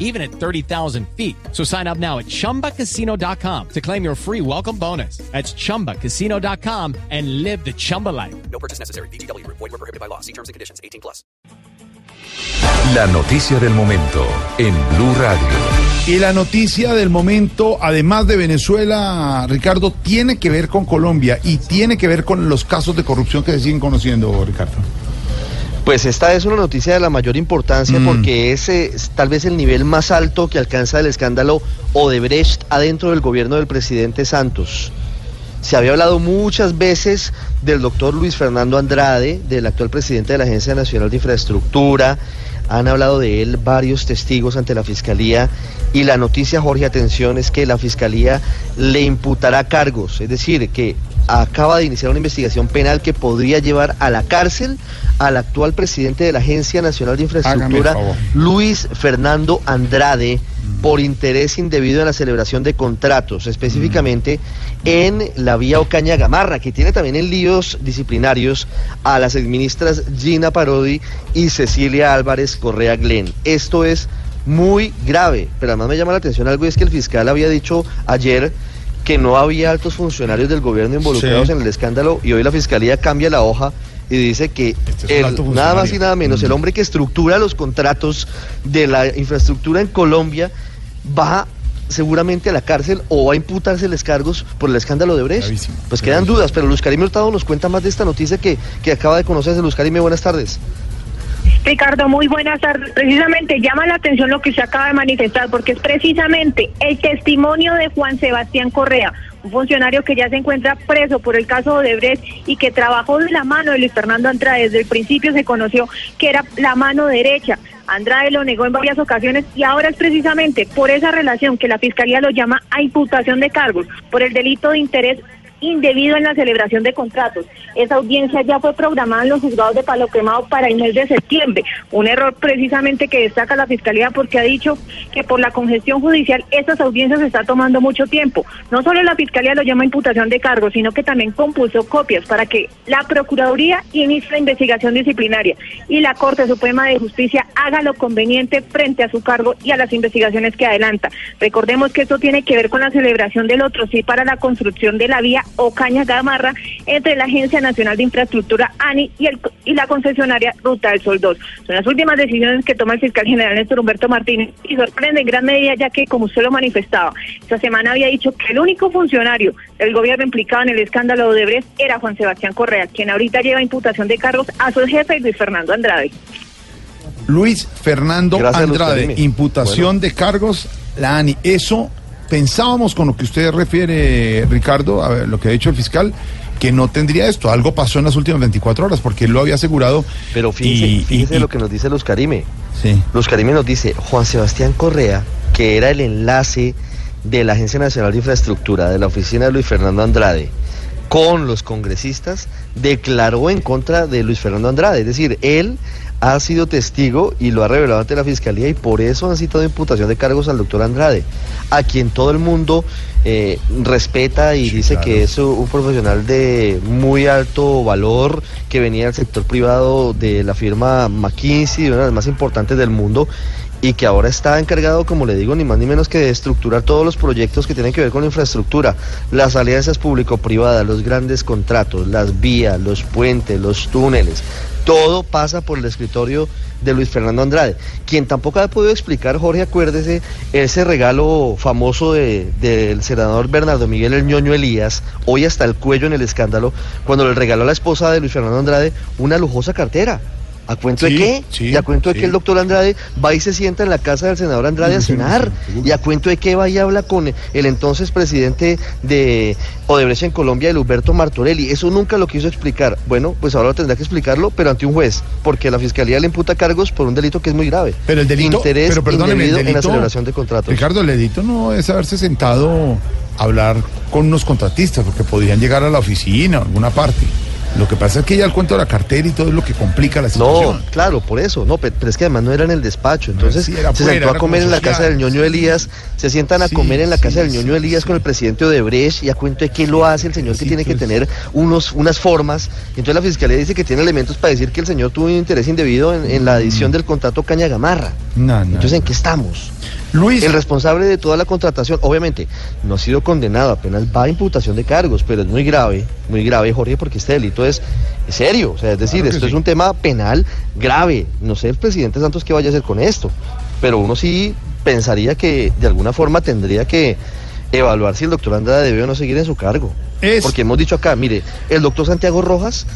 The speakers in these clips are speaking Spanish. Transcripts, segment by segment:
even at 30,000 feet. So sign up now at chumbacasino.com to claim your free welcome bonus. That's chumbacasino.com and live the Chumba life. No purchase necessary. BGW. Void were prohibited by law. See terms and conditions. 18 plus. La noticia del momento en Blue Radio. Y la noticia del momento, además de Venezuela, Ricardo, tiene que ver con Colombia y tiene que ver con los casos de corrupción que se siguen conociendo, Ricardo. Pues esta es una noticia de la mayor importancia Mm. porque es, eh, es tal vez el nivel más alto que alcanza el escándalo Odebrecht adentro del gobierno del presidente Santos. Se había hablado muchas veces del doctor Luis Fernando Andrade, del actual presidente de la Agencia Nacional de Infraestructura. Han hablado de él varios testigos ante la Fiscalía y la noticia, Jorge, atención, es que la Fiscalía le imputará cargos, es decir, que acaba de iniciar una investigación penal que podría llevar a la cárcel al actual presidente de la Agencia Nacional de Infraestructura. Luis Fernando Andrade, por interés indebido en la celebración de contratos, específicamente en la vía Ocaña Gamarra, que tiene también en líos disciplinarios a las exministras Gina Parodi y Cecilia Álvarez Correa Glenn. Esto es muy grave, pero además me llama la atención algo y es que el fiscal había dicho ayer que no había altos funcionarios del gobierno involucrados Sí. en el escándalo y hoy la fiscalía cambia la hoja y dice que Este es el- nada más y nada menos el Mm. hombre que estructura los contratos de la infraestructura en Colombia va seguramente a la cárcel o va a imputarse cargos por el escándalo de Brecht. Gravísimo, Pues quedan dudas, pero Luz Karime Hurtado nos cuenta más de esta noticia que, que acaba de conocerse. Luz Karime, buenas tardes. Ricardo, muy buenas tardes. Precisamente llama la atención lo que se acaba de manifestar, porque es precisamente el testimonio de Juan Sebastián Correa, un funcionario que ya se encuentra preso por el caso de Brecht y que trabajó de la mano de Luis Fernando Andrade. Desde el principio se conoció que era la mano derecha. Andrade lo negó en varias ocasiones y ahora es precisamente por esa relación que la Fiscalía lo llama a imputación de cargos por el delito de interés indebido en la celebración de contratos. Esa audiencia ya fue programada en los juzgados de Palo Quemado para el mes de septiembre. Un error precisamente que destaca la Fiscalía porque ha dicho que por la congestión judicial estas audiencias está tomando mucho tiempo. No solo la Fiscalía lo llama imputación de cargos, sino que también compulsó copias para que la Procuraduría inicie la investigación disciplinaria y la Corte Suprema de Justicia haga lo conveniente frente a su cargo y a las investigaciones que adelanta. Recordemos que esto tiene que ver con la celebración del otro sí para la construcción de la vía Ocaña Gamarra entre la Agencia Nacional de Infraestructura ANI y, el, y la concesionaria Ruta del Sol 2. Son las últimas decisiones que toma el fiscal general Néstor Humberto Martínez y sorprende en gran medida ya que, como usted lo manifestaba, esta semana había dicho que el único funcionario del gobierno implicado en el escándalo de Brecht era Juan Sebastián Correa, quien ahorita lleva imputación de cargos a su jefe Luis Fernando Andrade. Luis Fernando Gracias, Andrade, imputación de cargos, la ANI. Eso pensábamos con lo que usted refiere, Ricardo, a lo que ha dicho el fiscal, que no tendría esto. Algo pasó en las últimas 24 horas porque él lo había asegurado. Pero fíjese, y- y- fíjese y- lo que nos dice Luz Karime. Sí. Luz Karime nos dice, Juan Sebastián Correa, que era el enlace de la Agencia Nacional de Infraestructura, de la oficina de Luis Fernando Andrade, con los congresistas, declaró en contra de Luis Fernando Andrade. Es decir, él ha sido testigo y lo ha revelado ante la Fiscalía y por eso han citado imputación de cargos al doctor Andrade, a quien todo el mundo eh, respeta y Sí, dice claro. que es un un profesional de muy alto valor que venía del sector privado de la firma McKinsey, una de las más importantes del mundo, y que ahora está encargado, como le digo, ni más ni menos que de estructurar todos los proyectos que tienen que ver con la infraestructura, las alianzas público-privadas, los grandes contratos, las vías, los puentes, los túneles. Todo pasa por el escritorio de Luis Fernando Andrade, quien tampoco ha podido explicar, Jorge, acuérdese, ese regalo famoso de- del senador Bernardo Miguel El Ñoño Elías, hoy hasta el cuello en el escándalo, cuando le regaló a la esposa de Luis Fernando Andrade una lujosa cartera. ¿A cuento Sí, de qué? sí, y a cuento de que el doctor Andrade va y se sienta en la casa del senador Andrade a cenar. y a cuento de que va y habla con el entonces presidente de Odebrecht en Colombia, el Huberto Martorelli. Eso nunca lo quiso explicar. Bueno, pues ahora tendrá que explicarlo, pero ante un juez, porque la fiscalía le imputa cargos por un delito que es muy grave. Pero el delito, Interés pero perdóneme, el indebido en la delito, celebración de contratos. Ricardo, el delito no es haberse sentado a hablar con unos contratistas, porque podrían llegar a la oficina, a alguna parte. Lo que pasa es que ya el cuento de la cartera y todo es lo que complica la No, situación. claro, por eso, no, pe- pero es que además no era en el despacho, entonces Sí, se sentó a comer en la casa del ñoño Elías, se sientan a Sí, comer en la casa sí, del ñoño Elías con el presidente Odebrecht y a cuento de qué lo hace el señor que tiene que tener unos, unas formas, entonces la fiscalía dice que tiene elementos para decir que el señor tuvo un interés indebido en, en la Mm. adición del contrato Caña Gamarra. No, no. Entonces, ¿en qué estamos? Luis, El responsable de toda la contratación, obviamente, no ha sido condenado, apenas va a imputación de cargos, pero es muy grave, muy grave, Jorge, porque este delito es, es serio. O sea, es decir, Claro esto sí. es un tema penal grave. No sé el presidente Santos qué vaya a hacer con esto, pero uno sí pensaría que de alguna forma tendría que evaluar si el doctor Andrade debe o no seguir en su cargo. Es- Porque hemos dicho acá, mire, el doctor Santiago Rojas,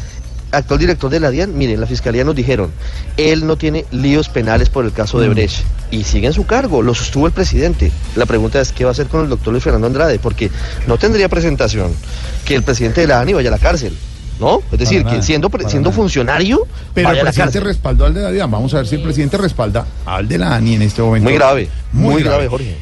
actual director de la DIAN, mire, en la fiscalía nos dijeron, él no tiene líos penales por el caso Mm. de Brecht y sigue en su cargo, lo sostuvo el presidente. La pregunta es, ¿qué va a hacer con el doctor Luis Fernando Andrade? Porque no tendría presentación que el presidente de la ANI vaya a la cárcel, ¿no? Es decir, nada, que siendo, nada. funcionario, pero el presidente respaldó al de la DIAN. Vamos a ver si el presidente respalda al de la ANI en este momento. Muy grave, muy, grave, Jorge.